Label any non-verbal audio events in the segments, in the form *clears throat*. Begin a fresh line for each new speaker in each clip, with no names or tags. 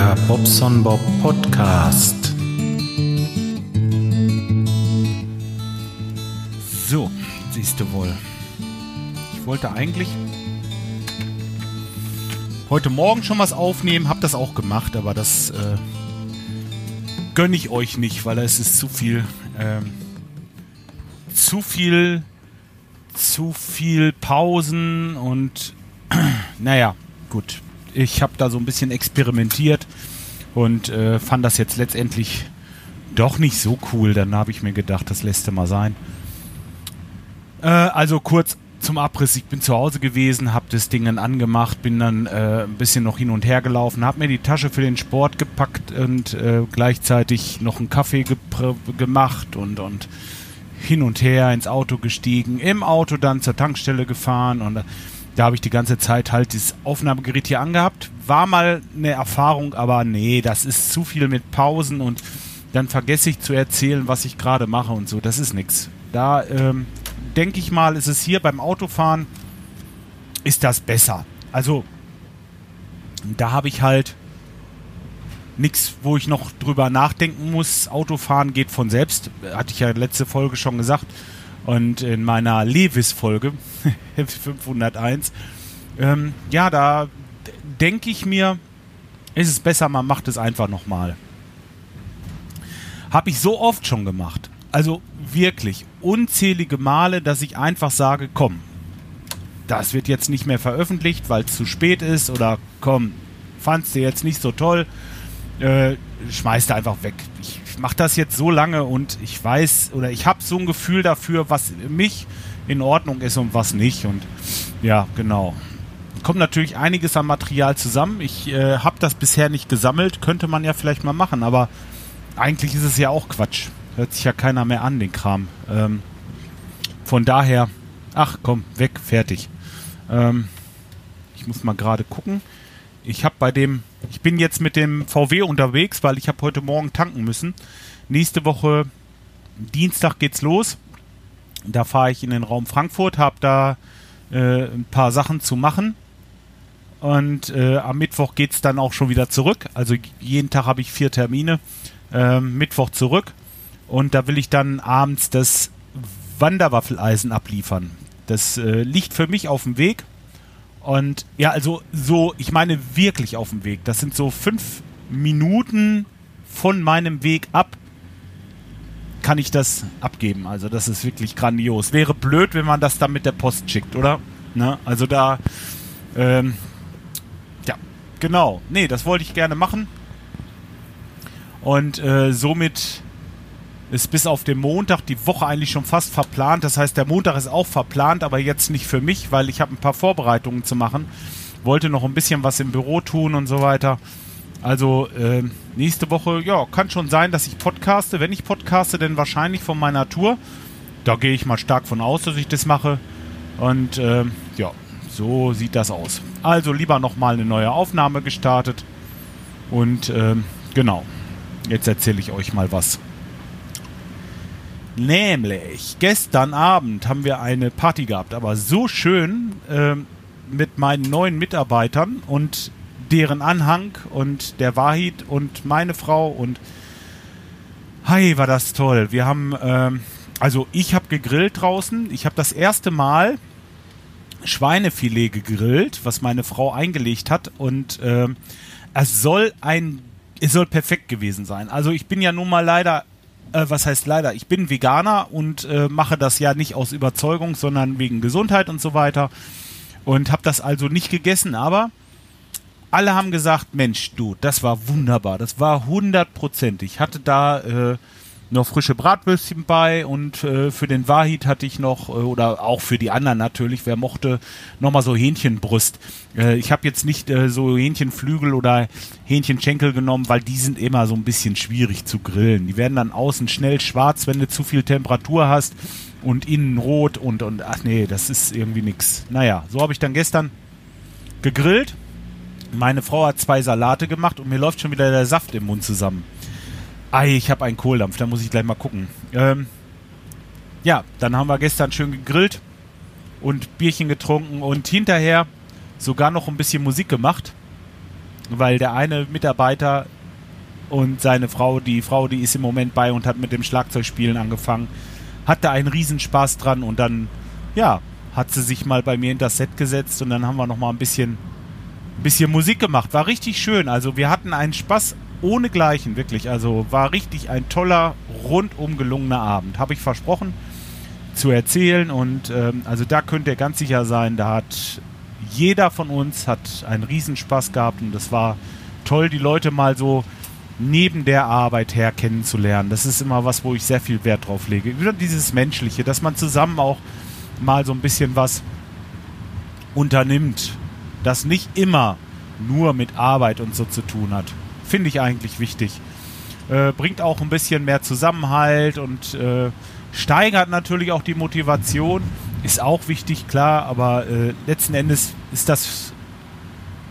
Der Bobson Bob Podcast.
So, siehst du wohl. Ich wollte eigentlich heute Morgen schon was aufnehmen, hab das auch gemacht, aber das äh, gönne ich euch nicht, weil es ist zu viel, ähm, zu viel, zu viel Pausen und *clears throat* naja, gut. Ich habe da so ein bisschen experimentiert und äh, fand das jetzt letztendlich doch nicht so cool. Dann habe ich mir gedacht, das lässt mal sein. Äh, also kurz zum Abriss. Ich bin zu Hause gewesen, habe das Ding dann angemacht, bin dann äh, ein bisschen noch hin und her gelaufen, habe mir die Tasche für den Sport gepackt und äh, gleichzeitig noch einen Kaffee gemacht und, und hin und her ins Auto gestiegen, im Auto dann zur Tankstelle gefahren und da habe ich die ganze Zeit halt dieses Aufnahmegerät hier angehabt. War mal eine Erfahrung, aber nee, das ist zu viel mit Pausen und dann vergesse ich zu erzählen, was ich gerade mache und so. Das ist nichts. Da ähm, denke ich mal, ist es hier beim Autofahren, ist das besser. Also, da habe ich halt nichts, wo ich noch drüber nachdenken muss. Autofahren geht von selbst. Hatte ich ja letzte Folge schon gesagt. Und in meiner Levis-Folge, *laughs* 501, ähm, ja, da denke ich mir, ist es besser, man macht es einfach nochmal. Habe ich so oft schon gemacht. Also wirklich unzählige Male, dass ich einfach sage, komm, das wird jetzt nicht mehr veröffentlicht, weil es zu spät ist oder komm, fandst du jetzt nicht so toll, äh, schmeißt einfach weg. Ich mache das jetzt so lange und ich weiß oder ich habe so ein Gefühl dafür, was mich in Ordnung ist und was nicht. Und ja, genau. Kommt natürlich einiges an Material zusammen. Ich äh, habe das bisher nicht gesammelt, könnte man ja vielleicht mal machen, aber eigentlich ist es ja auch Quatsch. Hört sich ja keiner mehr an, den Kram. Ähm, von daher, ach komm, weg, fertig. Ähm, ich muss mal gerade gucken. Ich habe bei dem, ich bin jetzt mit dem VW unterwegs, weil ich habe heute Morgen tanken müssen. Nächste Woche Dienstag geht's los. Da fahre ich in den Raum Frankfurt, habe da äh, ein paar Sachen zu machen. Und äh, am Mittwoch geht's dann auch schon wieder zurück. Also jeden Tag habe ich vier Termine. Äh, Mittwoch zurück. Und da will ich dann abends das Wanderwaffeleisen abliefern. Das äh, liegt für mich auf dem Weg. Und ja, also so, ich meine wirklich auf dem Weg. Das sind so fünf Minuten von meinem Weg ab, kann ich das abgeben. Also das ist wirklich grandios. Wäre blöd, wenn man das dann mit der Post schickt, oder? Ne? Also da, ähm, ja, genau. Nee, das wollte ich gerne machen. Und äh, somit ist bis auf den Montag die Woche eigentlich schon fast verplant. Das heißt, der Montag ist auch verplant, aber jetzt nicht für mich, weil ich habe ein paar Vorbereitungen zu machen. Wollte noch ein bisschen was im Büro tun und so weiter. Also äh, nächste Woche, ja, kann schon sein, dass ich podcaste. Wenn ich podcaste, dann wahrscheinlich von meiner Tour. Da gehe ich mal stark von aus, dass ich das mache. Und äh, ja, so sieht das aus. Also lieber nochmal eine neue Aufnahme gestartet. Und äh, genau, jetzt erzähle ich euch mal was. Nämlich, gestern Abend haben wir eine Party gehabt, aber so schön äh, mit meinen neuen Mitarbeitern und deren Anhang und der Wahid und meine Frau und hi, war das toll. Wir haben, äh, also ich habe gegrillt draußen. Ich habe das erste Mal Schweinefilet gegrillt, was meine Frau eingelegt hat und äh, es soll ein, es soll perfekt gewesen sein. Also ich bin ja nun mal leider äh, was heißt leider, ich bin Veganer und äh, mache das ja nicht aus Überzeugung, sondern wegen Gesundheit und so weiter. Und habe das also nicht gegessen, aber alle haben gesagt, Mensch, du, das war wunderbar, das war hundertprozentig. Ich hatte da äh, noch frische Bratwürstchen bei und äh, für den Wahid hatte ich noch, äh, oder auch für die anderen natürlich, wer mochte, nochmal so Hähnchenbrust. Äh, ich habe jetzt nicht äh, so Hähnchenflügel oder Hähnchenschenkel genommen, weil die sind immer so ein bisschen schwierig zu grillen. Die werden dann außen schnell schwarz, wenn du zu viel Temperatur hast und innen rot und, und ach nee, das ist irgendwie nix. Naja, so habe ich dann gestern gegrillt. Meine Frau hat zwei Salate gemacht und mir läuft schon wieder der Saft im Mund zusammen. Ei, ich habe einen Kohldampf, da muss ich gleich mal gucken. Ähm, ja, dann haben wir gestern schön gegrillt und Bierchen getrunken und hinterher sogar noch ein bisschen Musik gemacht. weil der eine Mitarbeiter und seine Frau, die Frau, die ist im Moment bei und hat mit dem Schlagzeugspielen angefangen, hatte einen Riesenspaß dran und dann, ja, hat sie sich mal bei mir in das Set gesetzt und dann haben wir noch mal ein bisschen, ein bisschen Musik gemacht. War richtig schön. Also wir hatten einen Spaß ohne Gleichen, wirklich. Also war richtig ein toller, rundum gelungener Abend. Habe ich versprochen zu erzählen und ähm, also da könnt ihr ganz sicher sein, da hat jeder von uns hat einen Riesenspaß gehabt und das war toll, die Leute mal so neben der Arbeit her kennenzulernen. Das ist immer was, wo ich sehr viel Wert drauf lege. Wieder dieses Menschliche, dass man zusammen auch mal so ein bisschen was unternimmt, das nicht immer nur mit Arbeit und so zu tun hat. Finde ich eigentlich wichtig. Äh, bringt auch ein bisschen mehr Zusammenhalt und äh, steigert natürlich auch die Motivation. Ist auch wichtig, klar, aber äh, letzten Endes ist das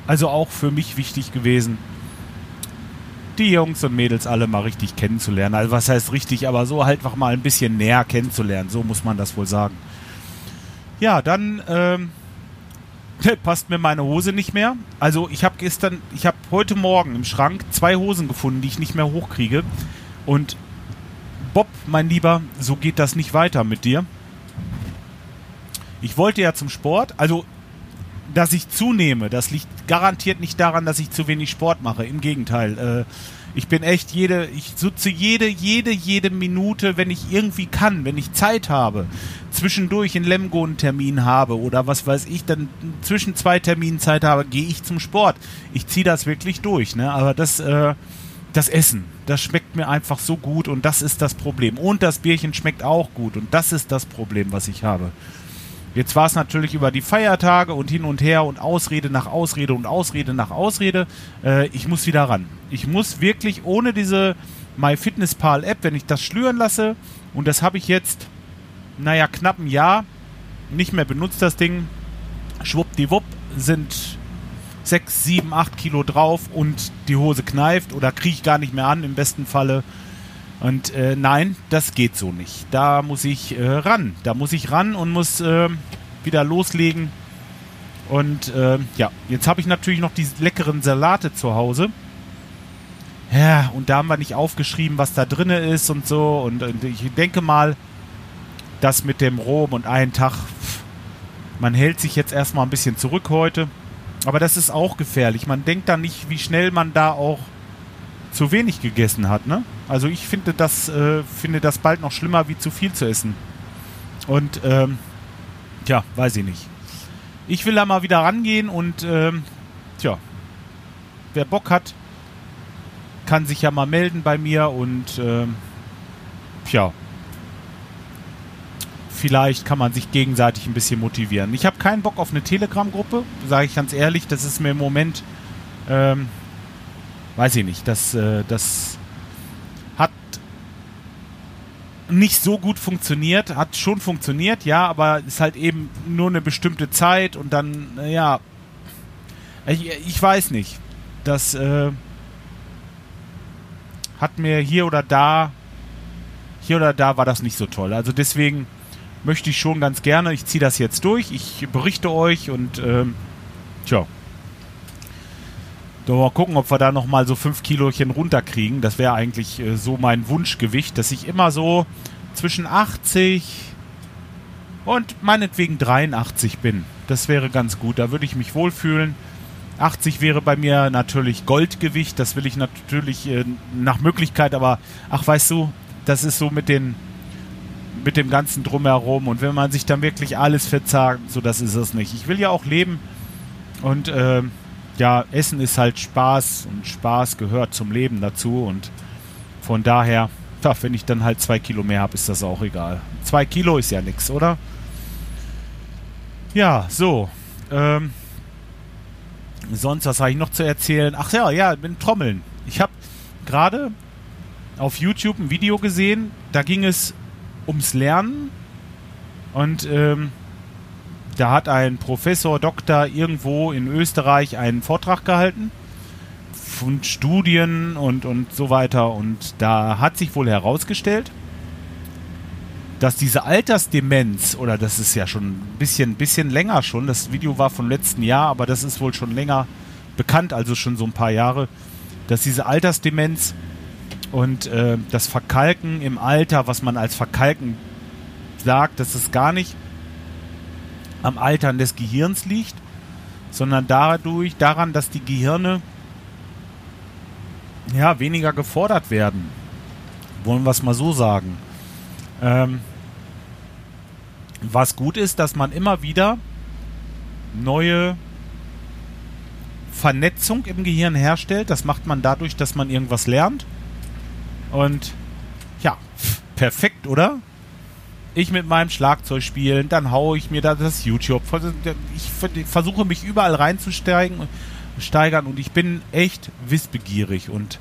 also auch für mich wichtig gewesen, die Jungs und Mädels alle mal richtig kennenzulernen. Also was heißt richtig, aber so halt einfach mal ein bisschen näher kennenzulernen. So muss man das wohl sagen. Ja, dann ähm, *laughs* passt mir meine Hose nicht mehr. Also ich habe gestern, ich habe heute Morgen im Schrank zwei Hosen gefunden, die ich nicht mehr hochkriege. Und Bob, mein Lieber, so geht das nicht weiter mit dir. Ich wollte ja zum Sport, also dass ich zunehme, das liegt garantiert nicht daran, dass ich zu wenig Sport mache. Im Gegenteil. Äh, ich bin echt jede, ich sitze jede, jede, jede Minute, wenn ich irgendwie kann, wenn ich Zeit habe, zwischendurch in Lemgo einen Termin habe oder was weiß ich, dann zwischen zwei Terminen Zeit habe, gehe ich zum Sport. Ich ziehe das wirklich durch, ne? Aber das, äh, das Essen, das schmeckt mir einfach so gut und das ist das Problem. Und das Bierchen schmeckt auch gut und das ist das Problem, was ich habe. Jetzt war es natürlich über die Feiertage und hin und her und Ausrede nach Ausrede und Ausrede nach Ausrede. Äh, ich muss wieder ran. Ich muss wirklich ohne diese MyFitnessPal App, wenn ich das schlüren lasse, und das habe ich jetzt, naja, knapp ein Jahr nicht mehr benutzt, das Ding. Schwuppdiwupp sind 6, 7, 8 Kilo drauf und die Hose kneift oder kriege ich gar nicht mehr an, im besten Falle. Und äh, nein, das geht so nicht. Da muss ich äh, ran. Da muss ich ran und muss äh, wieder loslegen. Und äh, ja, jetzt habe ich natürlich noch die leckeren Salate zu Hause. Ja, und da haben wir nicht aufgeschrieben, was da drin ist und so. Und, und ich denke mal, das mit dem Rom und einen Tag, man hält sich jetzt erstmal ein bisschen zurück heute. Aber das ist auch gefährlich. Man denkt da nicht, wie schnell man da auch zu wenig gegessen hat, ne? Also ich finde das, äh, finde das bald noch schlimmer, wie zu viel zu essen. Und ähm, tja, weiß ich nicht. Ich will da mal wieder rangehen und ähm, tja, wer Bock hat, kann sich ja mal melden bei mir und ähm, tja, vielleicht kann man sich gegenseitig ein bisschen motivieren. Ich habe keinen Bock auf eine Telegram-Gruppe, sage ich ganz ehrlich. Das ist mir im Moment, ähm, weiß ich nicht, das, äh, das nicht so gut funktioniert, hat schon funktioniert, ja, aber ist halt eben nur eine bestimmte Zeit und dann, ja, ich, ich weiß nicht. Das äh, hat mir hier oder da, hier oder da war das nicht so toll. Also deswegen möchte ich schon ganz gerne, ich ziehe das jetzt durch, ich berichte euch und ähm, tja. So, mal gucken, ob wir da nochmal so 5 Kilochen runterkriegen. Das wäre eigentlich äh, so mein Wunschgewicht, dass ich immer so zwischen 80 und meinetwegen 83 bin. Das wäre ganz gut. Da würde ich mich wohlfühlen. 80 wäre bei mir natürlich Goldgewicht. Das will ich natürlich äh, nach Möglichkeit, aber ach, weißt du, das ist so mit den mit dem ganzen drumherum und wenn man sich dann wirklich alles verzagt, so das ist es nicht. Ich will ja auch leben und äh, ja, Essen ist halt Spaß und Spaß gehört zum Leben dazu und von daher, ja, wenn ich dann halt zwei Kilo mehr habe, ist das auch egal. Zwei Kilo ist ja nichts, oder? Ja, so. Ähm, sonst, was habe ich noch zu erzählen? Ach ja, ja, mit Trommeln. Ich habe gerade auf YouTube ein Video gesehen, da ging es ums Lernen und ähm, da hat ein Professor, Doktor irgendwo in Österreich einen Vortrag gehalten von Studien und, und so weiter. Und da hat sich wohl herausgestellt, dass diese Altersdemenz, oder das ist ja schon ein bisschen, bisschen länger schon, das Video war vom letzten Jahr, aber das ist wohl schon länger bekannt, also schon so ein paar Jahre, dass diese Altersdemenz und äh, das Verkalken im Alter, was man als Verkalken sagt, dass es gar nicht am Altern des Gehirns liegt, sondern dadurch daran, dass die Gehirne ja weniger gefordert werden. Wollen wir es mal so sagen. Ähm, was gut ist, dass man immer wieder neue Vernetzung im Gehirn herstellt. Das macht man dadurch, dass man irgendwas lernt. Und ja, perfekt, oder? Ich mit meinem Schlagzeug spielen, dann haue ich mir da das YouTube. Ich versuche mich überall reinzusteigen steigern und ich bin echt wissbegierig und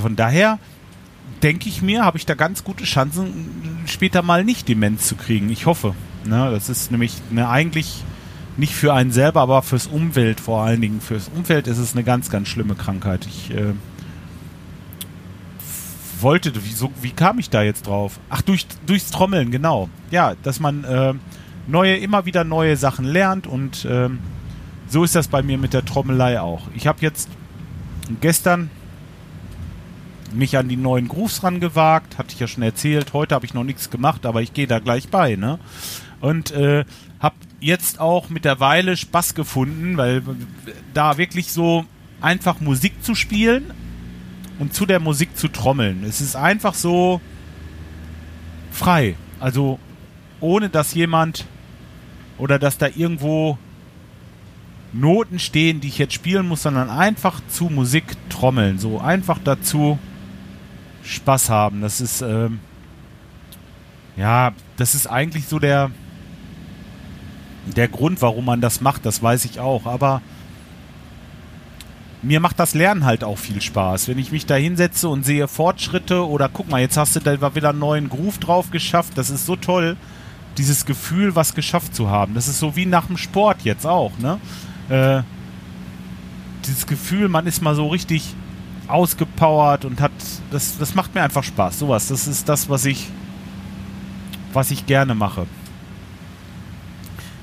von daher denke ich mir, habe ich da ganz gute Chancen, später mal nicht Demenz zu kriegen. Ich hoffe. Ne, das ist nämlich ne, eigentlich nicht für einen selber, aber fürs Umwelt vor allen Dingen. Fürs Umfeld ist es eine ganz, ganz schlimme Krankheit. Ich äh, wollte, wieso, wie kam ich da jetzt drauf? Ach, durch, durchs Trommeln, genau. Ja, dass man äh, neue, immer wieder neue Sachen lernt und äh, so ist das bei mir mit der Trommelei auch. Ich habe jetzt gestern mich an die neuen Grooves rangewagt, hatte ich ja schon erzählt. Heute habe ich noch nichts gemacht, aber ich gehe da gleich bei, ne? Und äh, habe jetzt auch mit der Weile Spaß gefunden, weil da wirklich so einfach Musik zu spielen und zu der Musik zu trommeln. Es ist einfach so frei. Also ohne dass jemand oder dass da irgendwo Noten stehen, die ich jetzt spielen muss, sondern einfach zu Musik trommeln. So einfach dazu Spaß haben. Das ist, ähm, ja, das ist eigentlich so der, der Grund, warum man das macht, das weiß ich auch. Aber mir macht das Lernen halt auch viel Spaß. Wenn ich mich da hinsetze und sehe Fortschritte oder guck mal, jetzt hast du da wieder einen neuen Groove drauf geschafft, das ist so toll, dieses Gefühl, was geschafft zu haben. Das ist so wie nach dem Sport jetzt auch, ne? Äh, dieses Gefühl, man ist mal so richtig ausgepowert und hat das das macht mir einfach Spaß. Sowas, das ist das, was ich was ich gerne mache.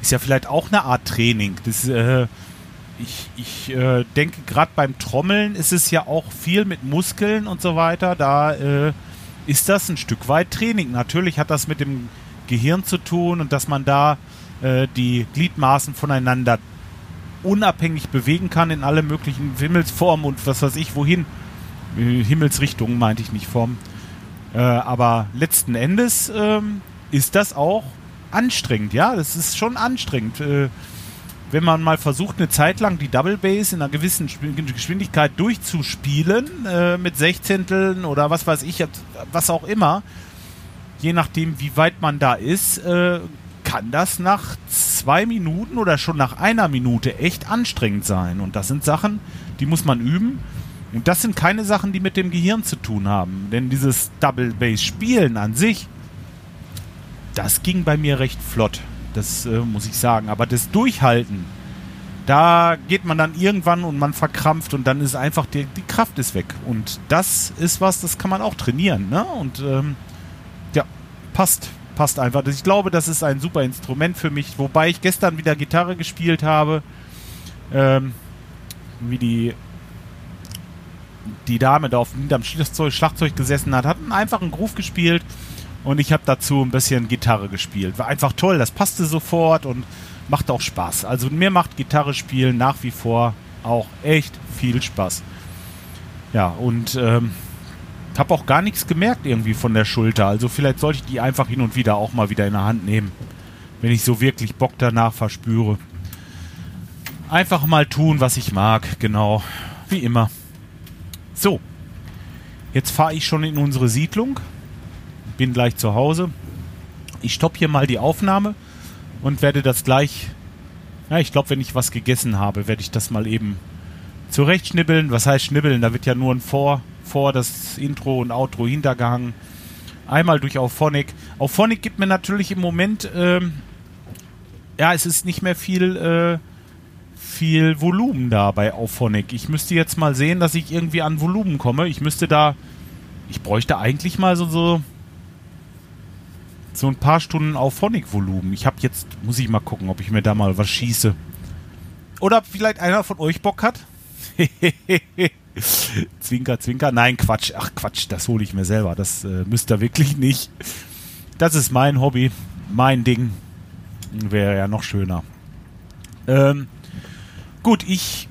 Ist ja vielleicht auch eine Art Training. Das äh, ich, ich äh, denke, gerade beim Trommeln ist es ja auch viel mit Muskeln und so weiter. Da äh, ist das ein Stück weit Training. Natürlich hat das mit dem Gehirn zu tun und dass man da äh, die Gliedmaßen voneinander unabhängig bewegen kann in alle möglichen Himmelsformen und was weiß ich wohin. Äh, Himmelsrichtungen meinte ich nicht Form. Äh, aber letzten Endes ähm, ist das auch anstrengend. Ja, das ist schon anstrengend. Wenn man mal versucht, eine Zeit lang die Double Bass in einer gewissen Geschwindigkeit durchzuspielen, äh, mit Sechzehnteln oder was weiß ich, was auch immer, je nachdem, wie weit man da ist, äh, kann das nach zwei Minuten oder schon nach einer Minute echt anstrengend sein. Und das sind Sachen, die muss man üben. Und das sind keine Sachen, die mit dem Gehirn zu tun haben. Denn dieses Double Bass Spielen an sich, das ging bei mir recht flott. Das äh, muss ich sagen. Aber das Durchhalten, da geht man dann irgendwann und man verkrampft und dann ist einfach die, die Kraft ist weg. Und das ist was, das kann man auch trainieren. Ne? Und ähm, ja, passt. Passt einfach. Ich glaube, das ist ein super Instrument für mich. Wobei ich gestern wieder Gitarre gespielt habe. Ähm, wie die die Dame da auf dem Schlagzeug gesessen hat, hat einen einfachen Groove gespielt und ich habe dazu ein bisschen Gitarre gespielt. War einfach toll, das passte sofort und macht auch Spaß. Also mir macht Gitarre spielen nach wie vor auch echt viel Spaß. Ja, und ähm, habe auch gar nichts gemerkt irgendwie von der Schulter. Also vielleicht sollte ich die einfach hin und wieder auch mal wieder in der Hand nehmen, wenn ich so wirklich Bock danach verspüre. Einfach mal tun, was ich mag, genau, wie immer. So, jetzt fahre ich schon in unsere Siedlung bin gleich zu Hause. Ich stoppe hier mal die Aufnahme und werde das gleich, ja, ich glaube, wenn ich was gegessen habe, werde ich das mal eben zurechtschnibbeln. Was heißt schnibbeln? Da wird ja nur ein Vor, vor das Intro und Outro hintergehangen. Einmal durch Auphonic. Auphonic gibt mir natürlich im Moment, ähm, ja, es ist nicht mehr viel, äh, viel Volumen da bei Auphonic. Ich müsste jetzt mal sehen, dass ich irgendwie an Volumen komme. Ich müsste da, ich bräuchte eigentlich mal so, so so ein paar Stunden auf Phonic-Volumen. Ich habe jetzt, muss ich mal gucken, ob ich mir da mal was schieße. Oder vielleicht einer von euch Bock hat. *laughs* zwinker, zwinker. Nein, Quatsch. Ach, Quatsch, das hole ich mir selber. Das äh, müsst ihr wirklich nicht. Das ist mein Hobby, mein Ding. Wäre ja noch schöner. Ähm, gut, ich,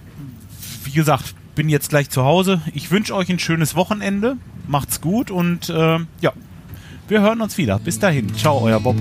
wie gesagt, bin jetzt gleich zu Hause. Ich wünsche euch ein schönes Wochenende. Macht's gut und äh, ja, wir hören uns wieder. Bis dahin. Ciao, euer Bob.